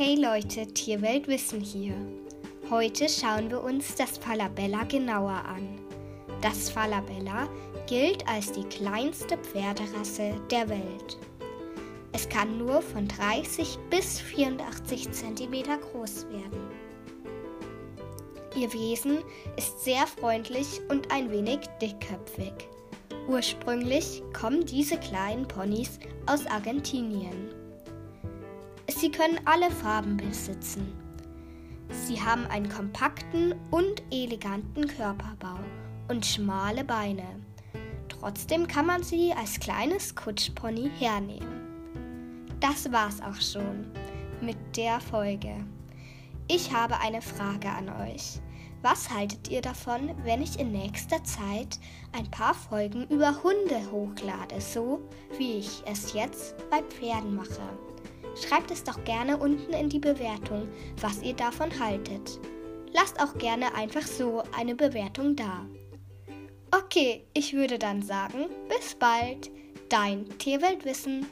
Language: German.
Hey Leute, Tierweltwissen hier. Heute schauen wir uns das Falabella genauer an. Das Falabella gilt als die kleinste Pferderasse der Welt. Es kann nur von 30 bis 84 cm groß werden. Ihr Wesen ist sehr freundlich und ein wenig dickköpfig. Ursprünglich kommen diese kleinen Ponys aus Argentinien. Sie können alle Farben besitzen. Sie haben einen kompakten und eleganten Körperbau und schmale Beine. Trotzdem kann man sie als kleines Kutschpony hernehmen. Das war's auch schon mit der Folge. Ich habe eine Frage an euch. Was haltet ihr davon, wenn ich in nächster Zeit ein paar Folgen über Hunde hochlade, so wie ich es jetzt bei Pferden mache? Schreibt es doch gerne unten in die Bewertung, was ihr davon haltet. Lasst auch gerne einfach so eine Bewertung da. Okay, ich würde dann sagen, bis bald, dein Tierweltwissen.